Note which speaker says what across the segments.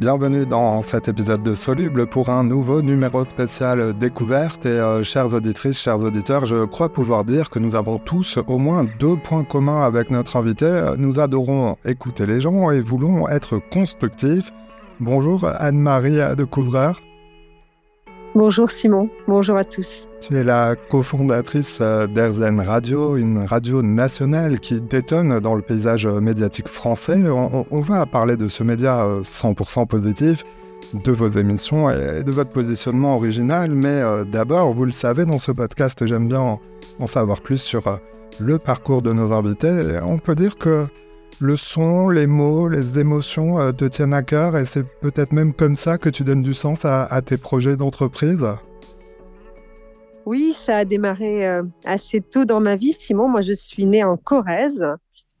Speaker 1: Bienvenue dans cet épisode de Soluble pour un nouveau numéro spécial découverte. Et euh, chères auditrices, chers auditeurs, je crois pouvoir dire que nous avons tous au moins deux points communs avec notre invité. Nous adorons écouter les gens et voulons être constructifs. Bonjour Anne-Marie de Couvreur.
Speaker 2: Bonjour Simon, bonjour à tous.
Speaker 1: Tu es la cofondatrice euh, d'Erzen Radio, une radio nationale qui détonne dans le paysage médiatique français. On, va parler de ce média 100% euh, positif, de vos émissions et de votre positionnement original. Mais euh, d'abord, vous le savez, dans ce podcast, j'aime bien en savoir plus sur le parcours de nos invités. On peut dire que le son, les mots, les émotions euh, te tiennent à cœur et c'est peut-être même comme ça que tu donnes du sens à, tes projets d'entreprise
Speaker 2: Oui, ça a démarré euh, assez tôt dans ma vie, Simon. Moi, je suis née en Corrèze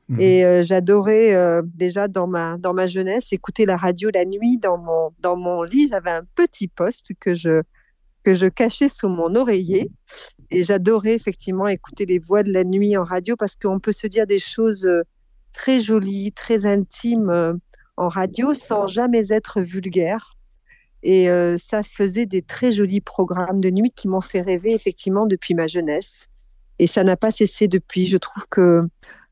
Speaker 2: mhm. et euh, j'adorais déjà dans ma, dans ma jeunesse écouter la radio la nuit dans mon, dans mon lit. J'avais un petit poste que je, que je cachais sous mon oreiller. Et j'adorais effectivement écouter les voix de la nuit en radio parce qu'on peut se dire des choses très jolie, très intime euh, en radio sans jamais être vulgaire. Et euh, ça faisait des très jolis programmes de nuit qui m'ont fait rêver effectivement depuis ma jeunesse. Et ça n'a pas cessé depuis. Je trouve que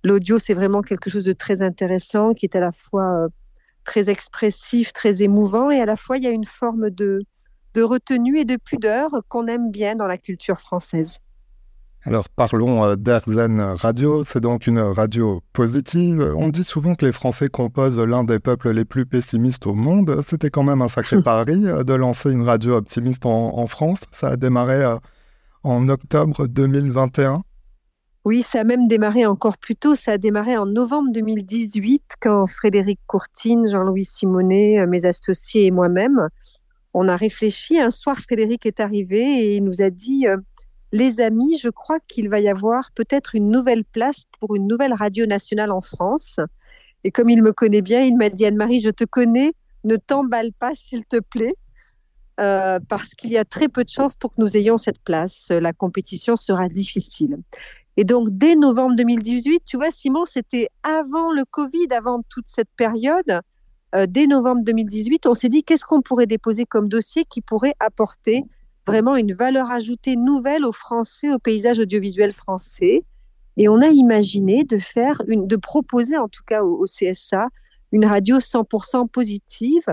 Speaker 2: l'audio, c'est vraiment quelque chose de très intéressant, qui est à la fois euh, très expressif, très émouvant, et à la fois il y a une forme de, de retenue et de pudeur qu'on aime bien dans la culture française.
Speaker 1: Alors parlons euh, d'Erzen Radio, c'est donc une radio positive. On dit souvent que les Français composent l'un des peuples les plus pessimistes au monde. C'était quand même un sacré pari euh, de lancer une radio optimiste en, France. Ça a démarré euh, en octobre 2021.
Speaker 2: Oui, ça a même démarré encore plus tôt. Ça a démarré en novembre 2018 quand Frédéric Courtine, Jean-Louis Simonet, mes associés et moi-même, on a réfléchi. Un soir, Frédéric est arrivé et il nous a dit les amis, je crois qu'il va y avoir peut-être une nouvelle place pour une nouvelle radio nationale en France. Et comme il me connaît bien, il m'a dit Anne-Marie, je te connais, ne t'emballe pas s'il te plaît, euh, parce qu'il y a très peu de chances pour que nous ayons cette place. La compétition sera difficile. Et donc, dès novembre 2018, tu vois, Simon, c'était avant le Covid, avant toute cette période. Euh, dès novembre 2018, on s'est dit qu'est-ce qu'on pourrait déposer comme dossier qui pourrait apporter vraiment une valeur ajoutée nouvelle au français, au paysage audiovisuel français. Et on a imaginé de faire de proposer en tout cas au, CSA une radio 100% positive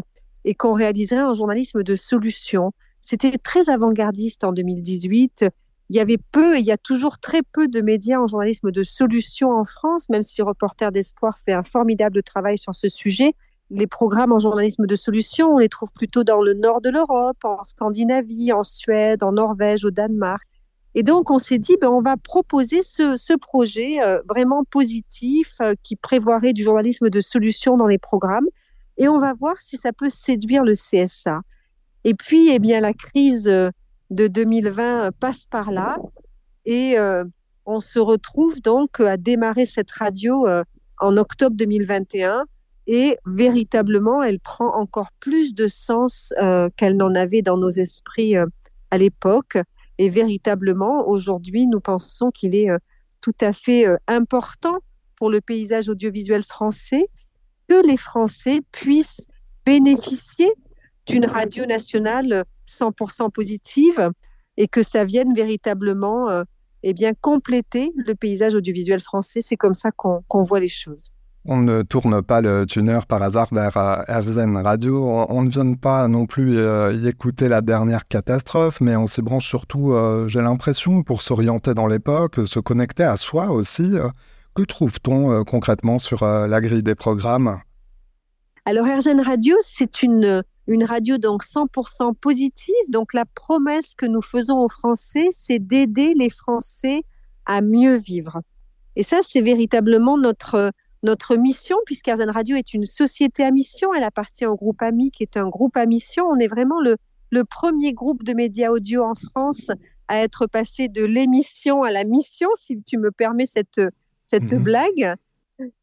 Speaker 2: et qu'on réaliserait un journalisme de solution. C'était très avant-gardiste en 2018. Il y avait peu et il y a toujours très peu de médias en journalisme de solution en France, même si Reporter d'Espoir fait un formidable travail sur ce sujet les programmes en journalisme de solution, on les trouve plutôt dans le nord de l'Europe, en Scandinavie, en Suède, en Norvège, au Danemark. Et donc, on s'est dit, ben, on va proposer ce, projet euh, vraiment positif euh, qui prévoirait du journalisme de solution dans les programmes et on va voir si ça peut séduire le CSA. Et puis, eh bien, la crise euh, de 2020 passe par là et on se retrouve donc à démarrer cette radio en octobre 2021 et véritablement, elle prend encore plus de sens euh, qu'elle n'en avait dans nos esprits euh, à l'époque. Et véritablement, aujourd'hui, nous pensons qu'il est euh, tout à fait important pour le paysage audiovisuel français que les Français puissent bénéficier d'une radio nationale 100% positive et que ça vienne véritablement eh bien, compléter le paysage audiovisuel français. C'est comme ça qu'on voit les choses.
Speaker 1: On ne tourne pas le tuner par hasard vers RZN euh, Radio. On, ne vient pas non plus euh, y écouter la dernière catastrophe, mais on s'y branche surtout, euh, j'ai l'impression, pour s'orienter dans l'époque, se connecter à soi aussi. Que trouve-t-on concrètement sur la grille des programmes?
Speaker 2: Alors RZN Radio, c'est une, une radio donc 100% positive. Donc la promesse que nous faisons aux Français, c'est d'aider les Français à mieux vivre. Et ça, c'est véritablement notre notre mission, puisqu'Arzen Radio est une société à mission, elle appartient au groupe AMI, qui est un groupe à mission. On est vraiment le, le premier groupe de médias audio en France à être passé de l'émission à la mission, si tu me permets cette, cette mhm. blague.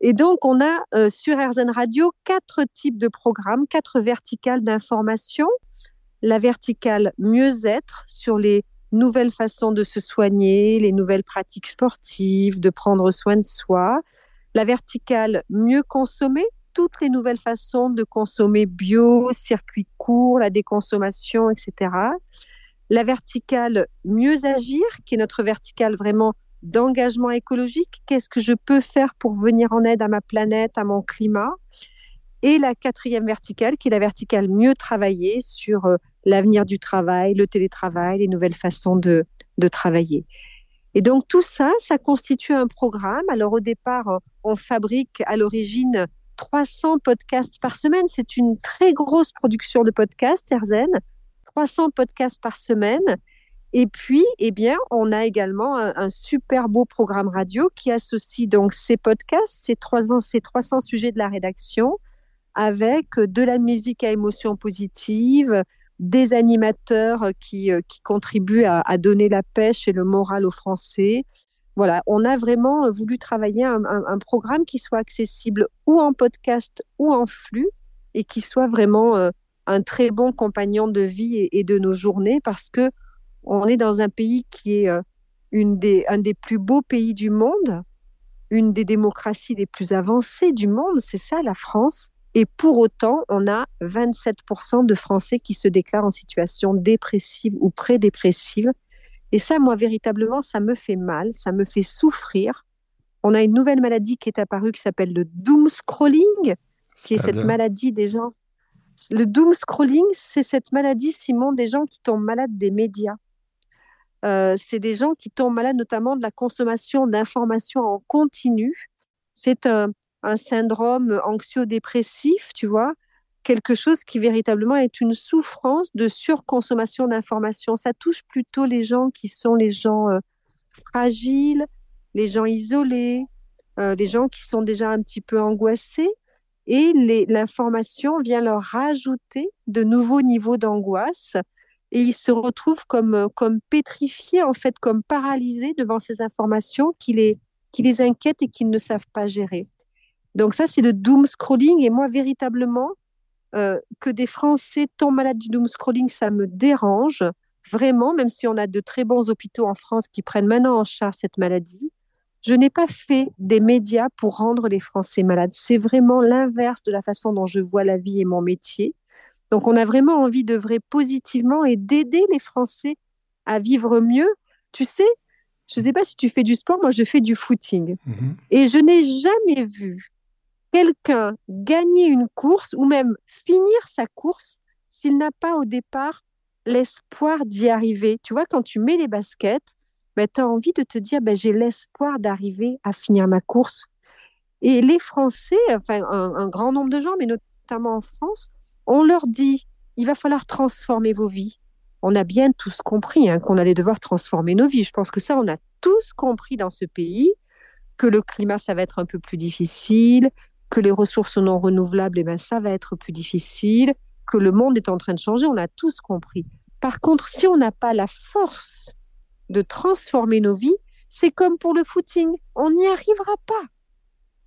Speaker 2: Et donc, on a euh, sur RZN Radio quatre types de programmes, quatre verticales d'information. La verticale mieux-être sur les nouvelles façons de se soigner, les nouvelles pratiques sportives, de prendre soin de soi la verticale mieux consommer, toutes les nouvelles façons de consommer bio, circuit court, la déconsommation, etc. La verticale mieux agir, qui est notre verticale vraiment d'engagement écologique. Qu'est-ce que je peux faire pour venir en aide à ma planète, à mon climat? Et la quatrième verticale, qui est la verticale mieux travailler sur euh, l'avenir du travail, le télétravail, les nouvelles façons de, de travailler. Et donc tout ça, ça constitue un programme. Alors au départ, on fabrique à l'origine 300 podcasts par semaine. C'est une très grosse production de podcasts, Erzen. 300 podcasts par semaine. Et puis, eh bien, on a également un, super beau programme radio qui associe donc ces podcasts, ces 300, ces 300 sujets de la rédaction, avec de la musique à émotion positive, des animateurs qui, euh, qui contribuent à, donner la pêche et le moral aux Français. Voilà, on a vraiment voulu travailler un, programme qui soit accessible ou en podcast ou en flux et qui soit vraiment euh, un très bon compagnon de vie et, de nos journées parce que on est dans un pays qui est euh, une des, un des plus beaux pays du monde, une des démocraties les plus avancées du monde, c'est ça la France. Et pour autant, on a 27% de Français qui se déclarent en situation dépressive ou pré-dépressive. Et ça, moi, véritablement, ça me fait mal, ça me fait souffrir. On a une nouvelle maladie qui est apparue qui s'appelle le doom scrolling, qui est cette maladie des gens. Le doom scrolling, c'est cette maladie, Simon, des gens qui tombent malades des médias. Euh, c'est des gens qui tombent malades notamment de la consommation d'informations en continu. C'est un, un syndrome anxio-dépressif, tu vois, quelque chose qui véritablement est une souffrance de surconsommation d'informations. Ça touche plutôt les gens qui sont les gens euh, fragiles, les gens isolés, euh, les gens qui sont déjà un petit peu angoissés. Et l'information vient leur rajouter de nouveaux niveaux d'angoisse. Et ils se retrouvent comme, euh, comme pétrifiés, en fait, comme paralysés devant ces informations qui les, qui les inquiètent et qu'ils ne savent pas gérer. Donc ça, c'est le doom scrolling. Et moi, véritablement, euh, que des Français tombent malades du doom scrolling, ça me dérange vraiment, même si on a de très bons hôpitaux en France qui prennent maintenant en charge cette maladie. Je n'ai pas fait des médias pour rendre les Français malades. C'est vraiment l'inverse de la façon dont je vois la vie et mon métier. Donc, on a vraiment envie d'œuvrer positivement et d'aider les Français à vivre mieux. Tu sais, je ne sais pas si tu fais du sport, moi je fais du footing. Mhm. Et je n'ai jamais vu quelqu'un gagner une course ou même finir sa course s'il n'a pas au départ l'espoir d'y arriver. Tu vois, quand tu mets les baskets, ben, tu as envie de te dire, ben, j'ai l'espoir d'arriver à finir ma course. Et les Français, enfin un, grand nombre de gens, mais notamment en France, on leur dit, il va falloir transformer vos vies. On a bien tous compris hein, qu'on allait devoir transformer nos vies. Je pense que ça, on a tous compris dans ce pays que le climat, ça va être un peu plus difficile, que les ressources non renouvelables, eh ben, ça va être plus difficile, que le monde est en train de changer, on a tous compris. Par contre, si on n'a pas la force de transformer nos vies, c'est comme pour le footing, on n'y arrivera pas.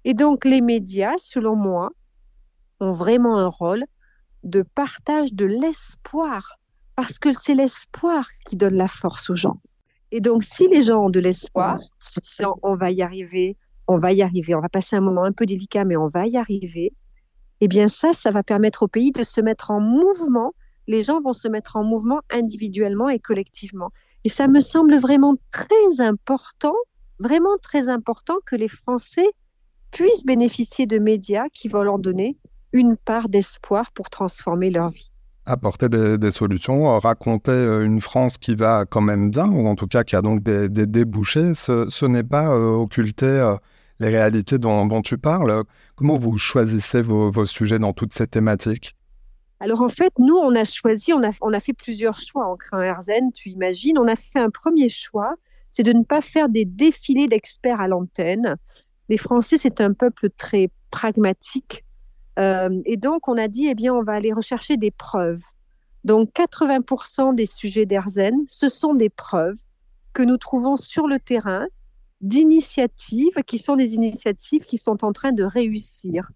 Speaker 2: Et donc les médias, selon moi, ont vraiment un rôle de partage de l'espoir, parce que c'est l'espoir qui donne la force aux gens. Et donc si les gens ont de l'espoir, se disant on va y arriver, on va y arriver, on va passer un moment un peu délicat, mais on va y arriver, eh bien ça, ça va permettre au pays de se mettre en mouvement. Les gens vont se mettre en mouvement individuellement et collectivement. Et ça me semble vraiment très important, vraiment très important que les Français puissent bénéficier de médias qui vont leur donner une part d'espoir pour transformer leur vie
Speaker 1: apporter des, solutions, raconter euh, une France qui va quand même bien, ou en tout cas qui a donc des, débouchés, ce, n'est pas euh, occulter euh, les réalités dont, tu parles. Comment vous choisissez vos, sujets dans toutes ces thématiques?
Speaker 2: Alors en fait, nous, on a choisi, on a, fait plusieurs choix en créant Erzen, tu imagines. On a fait un premier choix, c'est de ne pas faire des défilés d'experts à l'antenne. Les Français, c'est un peuple très pragmatique. Euh, et donc, on a dit, eh bien, on va aller rechercher des preuves. Donc, 80% des sujets d'Erzen, ce sont des preuves que nous trouvons sur le terrain d'initiatives qui sont des initiatives qui sont en train de réussir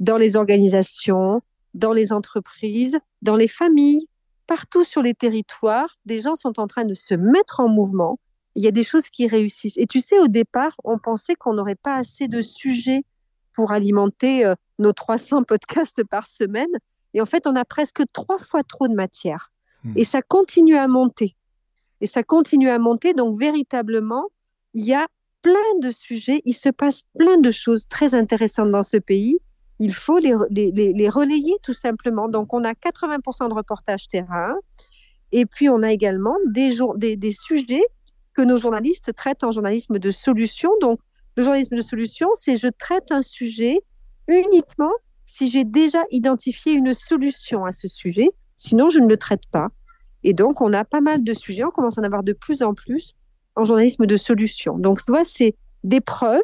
Speaker 2: dans les organisations, dans les entreprises, dans les familles, partout sur les territoires. Des gens sont en train de se mettre en mouvement. Il y a des choses qui réussissent. Et tu sais, au départ, on pensait qu'on n'aurait pas assez de sujets pour alimenter nos 300 podcasts par semaine. Et en fait, on a presque trois fois trop de matière. Hmm. Et ça continue à monter. Et ça continue à monter. Donc, véritablement, il y a plein de sujets, il se passe plein de choses très intéressantes dans ce pays. Il faut les, relayer tout simplement. Donc, on a 80% de reportages terrain. Et puis, on a également des sujets que nos journalistes traitent en journalisme de solution. Donc, le journalisme de solution, c'est je traite un sujet uniquement si j'ai déjà identifié une solution à ce sujet. Sinon, je ne le traite pas. Et donc, on a pas mal de sujets, on commence à en avoir de plus en plus en journalisme de solution. Donc, tu vois, c'est des preuves,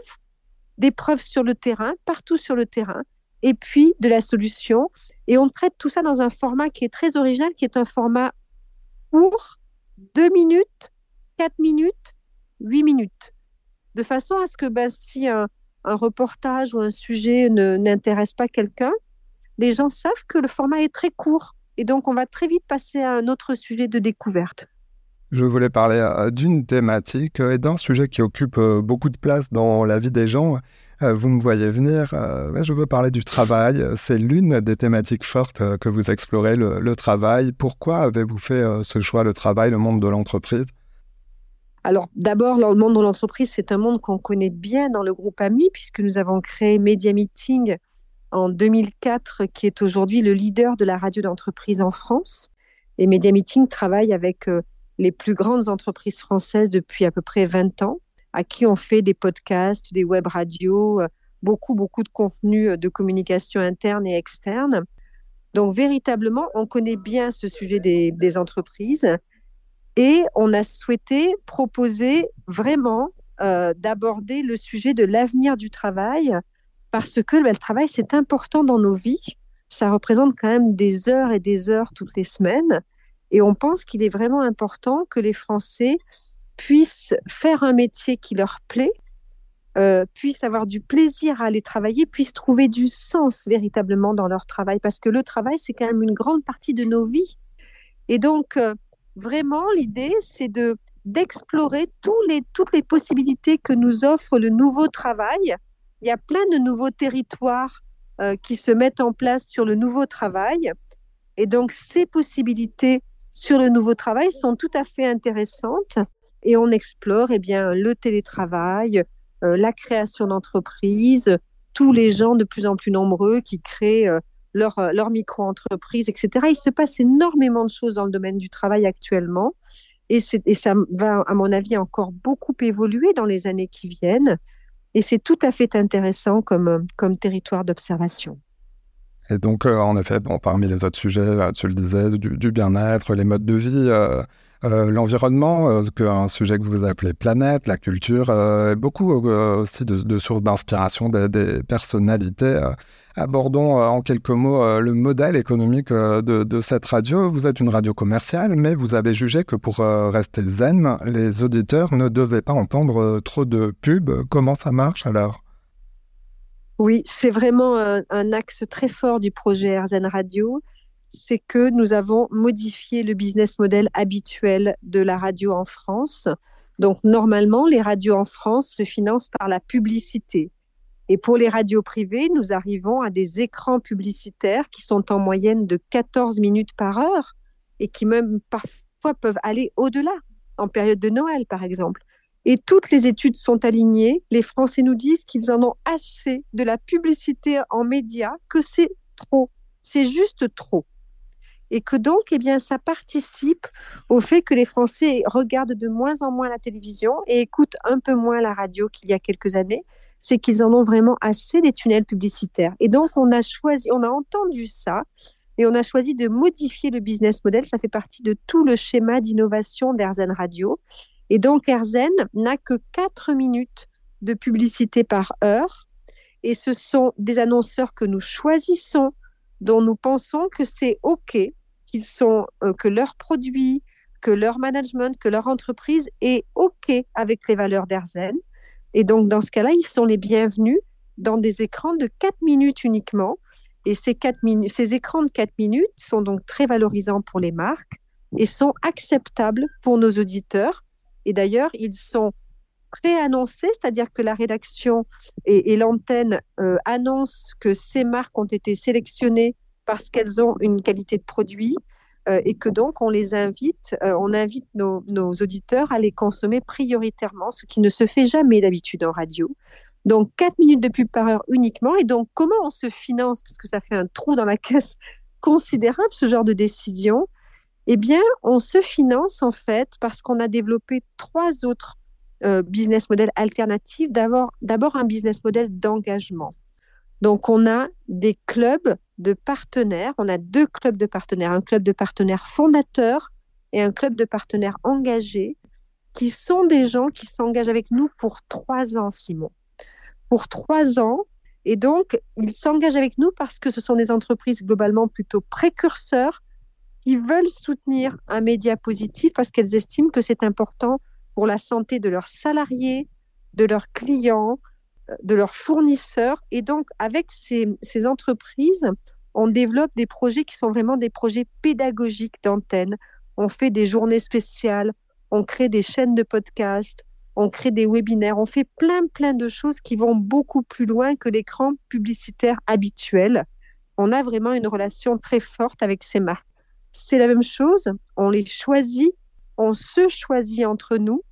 Speaker 2: des preuves sur le terrain, partout sur le terrain, et puis de la solution. Et on traite tout ça dans un format qui est très original, qui est un format court, deux minutes, quatre minutes, huit minutes. De façon à ce que bah, si un, un reportage ou un sujet n'intéresse pas quelqu'un, les gens savent que le format est très court. Et donc, on va très vite passer à un autre sujet de découverte.
Speaker 1: Je voulais parler euh, d'une thématique euh, et d'un sujet qui occupe euh, beaucoup de place dans la vie des gens. Vous me voyez venir, je veux parler du travail. C'est l'une des thématiques fortes que vous explorez, le, travail. Pourquoi avez-vous fait ce choix, le travail, le monde de l'entreprise?
Speaker 2: Alors d'abord, le monde de l'entreprise, c'est un monde qu'on connaît bien dans le groupe AMI, puisque nous avons créé Media Meeting en 2004, qui est aujourd'hui le leader de la radio d'entreprise en France. Et Media Meeting travaille avec les plus grandes entreprises françaises depuis à peu près 20 ans, à qui on fait des podcasts, des web radios, euh, beaucoup, beaucoup de contenu euh, de communication interne et externe. Donc, véritablement, on connaît bien ce sujet des, entreprises et on a souhaité proposer vraiment euh, d'aborder le sujet de l'avenir du travail parce que ben, le travail, c'est important dans nos vies. Ça représente quand même des heures et des heures toutes les semaines. Et on pense qu'il est vraiment important que les Français puissent faire un métier qui leur plaît, euh, puissent avoir du plaisir à aller travailler, puissent trouver du sens véritablement dans leur travail, parce que le travail, c'est quand même une grande partie de nos vies. Et donc, euh, vraiment, l'idée, c'est de d'explorer toutes les possibilités que nous offre le nouveau travail. Il y a plein de nouveaux territoires euh, qui se mettent en place sur le nouveau travail. Et donc, ces possibilités sur le nouveau travail sont tout à fait intéressantes et on explore eh bien, le télétravail, euh, la création d'entreprises, tous les gens de plus en plus nombreux qui créent euh, leur, euh, leur micro-entreprise, etc. Il se passe énormément de choses dans le domaine du travail actuellement et, et ça va, à mon avis, encore beaucoup évoluer dans les années qui viennent. Et c'est tout à fait intéressant comme, comme territoire d'observation.
Speaker 1: Et donc, euh, en effet, bon, parmi les autres sujets, euh, tu le disais, du, bien-être, les modes de vie, euh, l'environnement, un sujet que vous appelez planète, la culture, beaucoup aussi de, sources d'inspiration des, personnalités. Abordons en quelques mots le modèle économique de, cette radio. Vous êtes une radio commerciale, mais vous avez jugé que pour rester zen, les auditeurs ne devaient pas entendre trop de pubs. Comment ça marche alors?
Speaker 2: Oui, c'est vraiment un, axe très fort du projet RZN Radio. C'est que nous avons modifié le business model habituel de la radio en France. Donc, normalement, les radios en France se financent par la publicité. Et pour les radios privées, nous arrivons à des écrans publicitaires qui sont en moyenne de 14 minutes par heure et qui même parfois peuvent aller au-delà, en période de Noël, par exemple. Et toutes les études sont alignées. Les Français nous disent qu'ils en ont assez de la publicité en médias, que c'est trop. C'est juste trop. Et que donc, eh bien, ça participe au fait que les Français regardent de moins en moins la télévision et écoutent un peu moins la radio qu'il y a quelques années. C'est qu'ils en ont vraiment assez des tunnels publicitaires. Et donc, on a choisi, on a entendu ça et on a choisi de modifier le business model. Ça fait partie de tout le schéma d'innovation d'Airzen Radio. Et donc, AirZen n'a que 4 minutes de publicité par heure. Et ce sont des annonceurs que nous choisissons, dont nous pensons que c'est OK, qu'ils sont, euh, que leurs produits, que leur management, que leur entreprise est OK avec les valeurs d'AirZen. Et donc, dans ce cas-là, ils sont les bienvenus dans des écrans de 4 minutes uniquement. Et ces, 4 ces écrans de 4 minutes sont donc très valorisants pour les marques et sont acceptables pour nos auditeurs et d'ailleurs, ils sont préannoncé, c'est-à-dire que la rédaction et, l'antenne euh, annoncent que ces marques ont été sélectionnées parce qu'elles ont une qualité de produit euh, et que donc on les invite, euh, on invite nos, nos, auditeurs à les consommer prioritairement, ce qui ne se fait jamais d'habitude en radio. Donc 4 minutes de pub par heure uniquement. Et donc comment on se finance, parce que ça fait un trou dans la caisse considérable, ce genre de décision Eh bien, on se finance en fait parce qu'on a développé trois autres euh, business models alternatifs. D'abord, un business model d'engagement. Donc, on a des clubs de partenaires. On a deux clubs de partenaires, un club de partenaires fondateurs et un club de partenaires engagés, qui sont des gens qui s'engagent avec nous pour trois ans, Simon. Pour trois ans. Et donc, ils s'engagent avec nous parce que ce sont des entreprises globalement plutôt précurseurs qui veulent soutenir un média positif parce qu'elles estiment que c'est important pour la santé de leurs salariés, de leurs clients, euh, de leurs fournisseurs. Et donc, avec ces entreprises, on développe des projets qui sont vraiment des projets pédagogiques d'antenne. On fait des journées spéciales, on crée des chaînes de podcasts, on crée des webinaires, on fait plein, plein de choses qui vont beaucoup plus loin que l'écran publicitaire habituel. On a vraiment une relation très forte avec ces marques. C'est la même chose, on les choisit, on se choisit entre nous.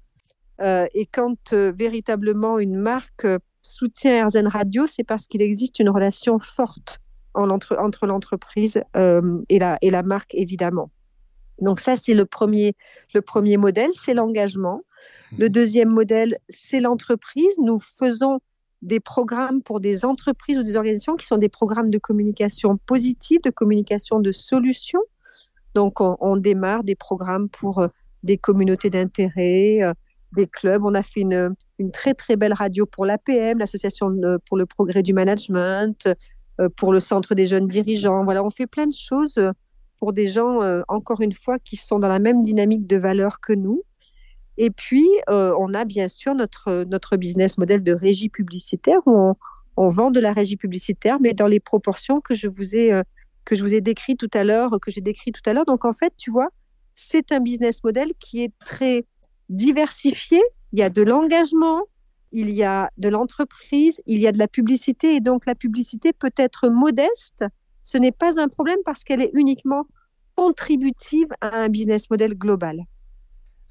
Speaker 2: Euh, et quand euh, véritablement une marque soutient RZN Radio, c'est parce qu'il existe une relation forte entre, entre l'entreprise euh, et, la, et la marque, évidemment. Donc ça, c'est le premier, le premier modèle, c'est l'engagement. Le mhm. deuxième modèle, c'est l'entreprise. Nous faisons des programmes pour des entreprises ou des organisations qui sont des programmes de communication positive, de communication de solutions. Donc, on, démarre des programmes pour euh, des communautés d'intérêt, euh, des clubs. On a fait une, très, très belle radio pour l'APM, l'Association pour le progrès du management, euh, pour le centre des jeunes dirigeants. Voilà, on fait plein de choses pour des gens, encore une fois, qui sont dans la même dynamique de valeur que nous. Et puis, on a bien sûr notre, notre business model de régie publicitaire où on, vend de la régie publicitaire, mais dans les proportions que je vous ai que je vous ai décrit tout à l'heure, que j'ai décrit tout à l'heure. Donc en fait, tu vois, c'est un business model qui est très diversifié. Il y a de l'engagement, il y a de l'entreprise, il y a de la publicité. Et donc la publicité peut être modeste. Ce n'est pas un problème parce qu'elle est uniquement contributive à un business model global.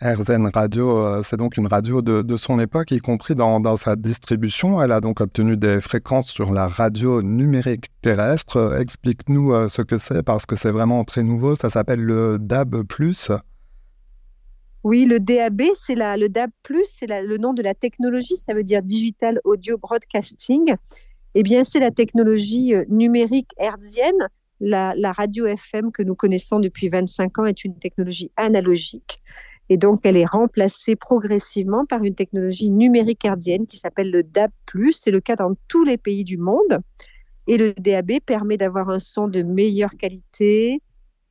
Speaker 1: RZN Radio, euh, c'est donc une radio de, son époque, y compris dans, sa distribution. Elle a donc obtenu des fréquences sur la radio numérique terrestre. Explique-nous euh, ce que c'est, parce que c'est vraiment très nouveau. Ça s'appelle le DAB+.
Speaker 2: Oui, le DAB, c'est le DAB+, c'est le nom de la technologie, ça veut dire Digital Audio Broadcasting. Eh bien, c'est la technologie euh, numérique hertzienne. La, la radio FM que nous connaissons depuis 25 ans est une technologie analogique. Et donc, elle est remplacée progressivement par une technologie numérique herdienne qui s'appelle le DAB+. C'est le cas dans tous les pays du monde. Et le DAB permet d'avoir un son de meilleure qualité,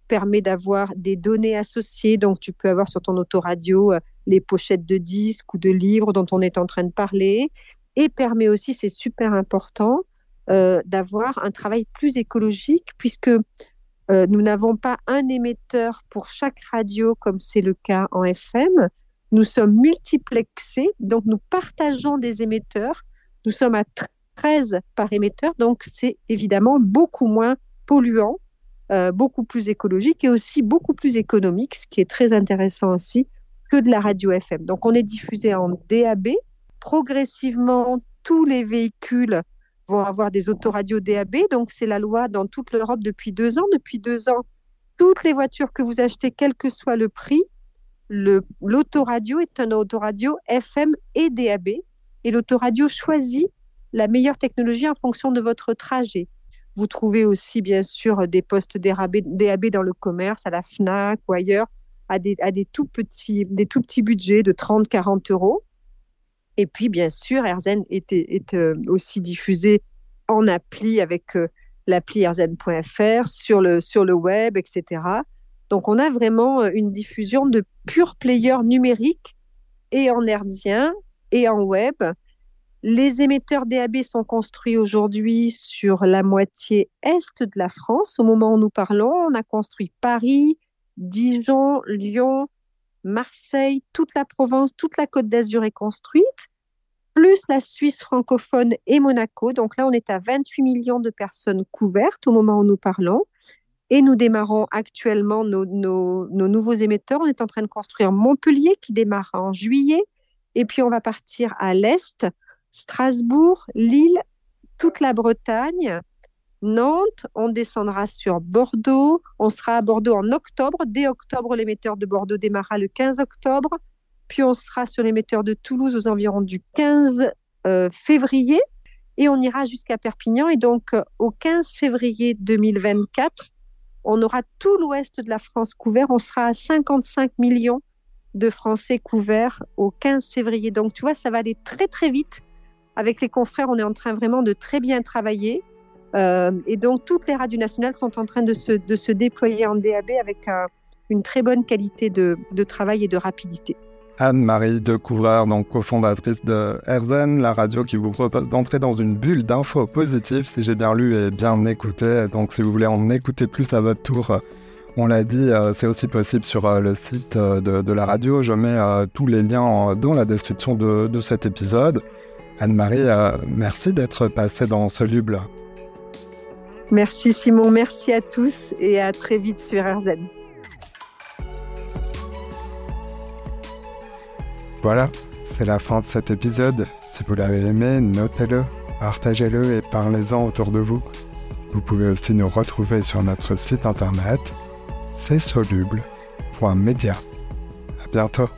Speaker 2: permet d'avoir des données associées. Donc, tu peux avoir sur ton autoradio euh, les pochettes de disques ou de livres dont on est en train de parler. Et permet aussi, c'est super important, euh, d'avoir un travail plus écologique puisque euh, nous n'avons pas un émetteur pour chaque radio comme c'est le cas en FM. Nous sommes multiplexés, donc nous partageons des émetteurs. Nous sommes à 13 par émetteur, donc c'est évidemment beaucoup moins polluant, euh, beaucoup plus écologique et aussi beaucoup plus économique, ce qui est très intéressant aussi que de la radio FM. Donc on est diffusé en DAB. Progressivement, tous les véhicules vont avoir des autoradios DAB. Donc, c'est la loi dans toute l'Europe depuis deux ans. Depuis deux ans, toutes les voitures que vous achetez, quel que soit le prix, l'autoradio est un autoradio FM et DAB. Et l'autoradio choisit la meilleure technologie en fonction de votre trajet. Vous trouvez aussi, bien sûr, des postes DAB, DAB dans le commerce, à la FNAC ou ailleurs, à des, à des, tout, petits, des tout petits budgets de 30-40 euros. Et puis, bien sûr, RZN est, euh, aussi diffusé en appli avec euh, l'appli rzn.fr, sur le, sur le web, etc. Donc, on a vraiment euh, une diffusion de pure player numérique et en herzien et en web. Les émetteurs DAB sont construits aujourd'hui sur la moitié est de la France. Au moment où nous parlons, on a construit Paris, Dijon, Lyon, Marseille, toute la Provence, toute la Côte d'Azur est construite. plus la Suisse francophone et Monaco. Donc là, on est à 28 millions de personnes couvertes au moment où nous parlons. Et nous démarrons actuellement nos, nouveaux émetteurs. On est en train de construire Montpellier qui démarre en juillet. Et puis on va partir à l'Est, Strasbourg, Lille, toute la Bretagne, Nantes. On descendra sur Bordeaux. On sera à Bordeaux en octobre. Dès octobre, l'émetteur de Bordeaux démarrera le 15 octobre. Puis on sera sur l'émetteur de Toulouse aux environs du 15 euh, février. Et on ira jusqu'à Perpignan. Et donc, euh, au 15 février 2024, on aura tout l'ouest de la France couvert. On sera à 55 millions de Français couverts au 15 février. Donc, tu vois, ça va aller très, très vite. Avec les confrères, on est en train vraiment de très bien travailler. Euh, et donc, toutes les radios nationales sont en train de se, de se déployer en DAB avec une très bonne qualité de, de travail et de rapidité.
Speaker 1: Anne-Marie Decouvreur, donc cofondatrice de Erzen, la radio qui vous propose d'entrer dans une bulle d'infos positives, si j'ai bien lu et bien écouté. Donc si vous voulez en écouter plus à votre tour, on l'a dit, euh, c'est aussi possible sur euh, le site de, la radio. Je mets tous les liens dans la description de, de cet épisode. Anne-Marie, merci d'être passée dans Soluble.
Speaker 2: Merci Simon, merci à tous et à très vite sur Erzen.
Speaker 1: Voilà, c'est la fin de cet épisode. Si vous l'avez aimé, notez-le, partagez-le et parlez-en autour de vous. Vous pouvez aussi nous retrouver sur notre site internet, c'est soluble.media. À bientôt.